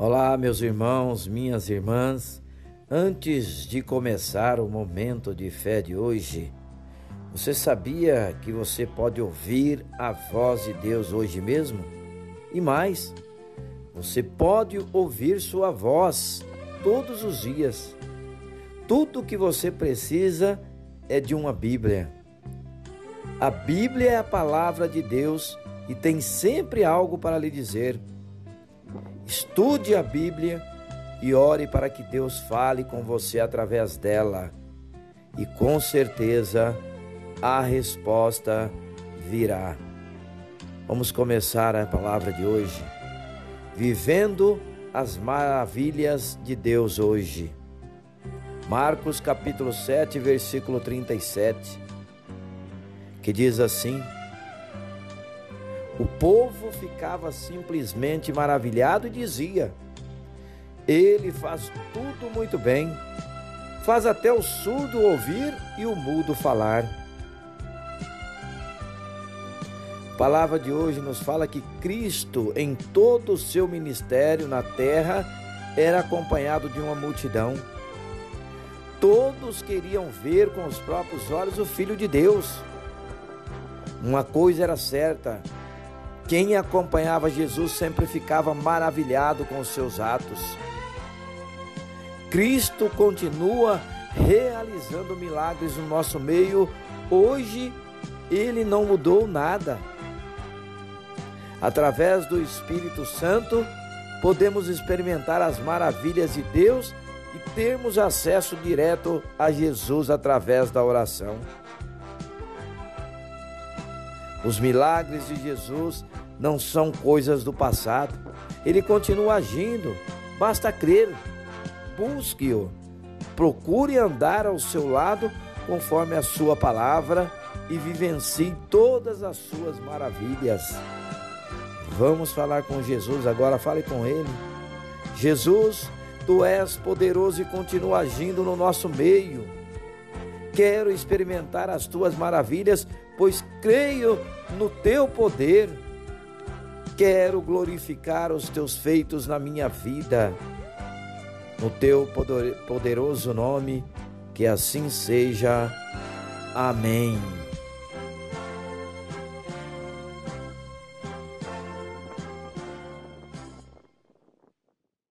Olá, meus irmãos, minhas irmãs. Antes de começar o momento de fé de hoje, você sabia que você pode ouvir a voz de Deus hoje mesmo? E mais, você pode ouvir sua voz todos os dias. Tudo o que você precisa é de uma Bíblia. A Bíblia é a palavra de Deus e tem sempre algo para lhe dizer. Estude a Bíblia e ore para que Deus fale com você através dela. E com certeza a resposta virá. Vamos começar a palavra de hoje. Vivendo as maravilhas de Deus hoje. Marcos capítulo 7, versículo 37, que diz assim: o povo ficava simplesmente maravilhado e dizia: Ele faz tudo muito bem, faz até o surdo ouvir e o mudo falar. A palavra de hoje nos fala que Cristo, em todo o seu ministério na terra, era acompanhado de uma multidão. Todos queriam ver com os próprios olhos o Filho de Deus. Uma coisa era certa: quem acompanhava Jesus sempre ficava maravilhado com os seus atos. Cristo continua realizando milagres no nosso meio. Hoje ele não mudou nada. Através do Espírito Santo, podemos experimentar as maravilhas de Deus e termos acesso direto a Jesus através da oração. Os milagres de Jesus não são coisas do passado. Ele continua agindo, basta crer. Busque-o. Procure andar ao seu lado conforme a sua palavra e vivencie todas as suas maravilhas. Vamos falar com Jesus agora, fale com ele. Jesus, tu és poderoso e continua agindo no nosso meio. Quero experimentar as tuas maravilhas, pois creio no teu poder. Quero glorificar os teus feitos na minha vida. No teu poderoso nome, que assim seja. Amém.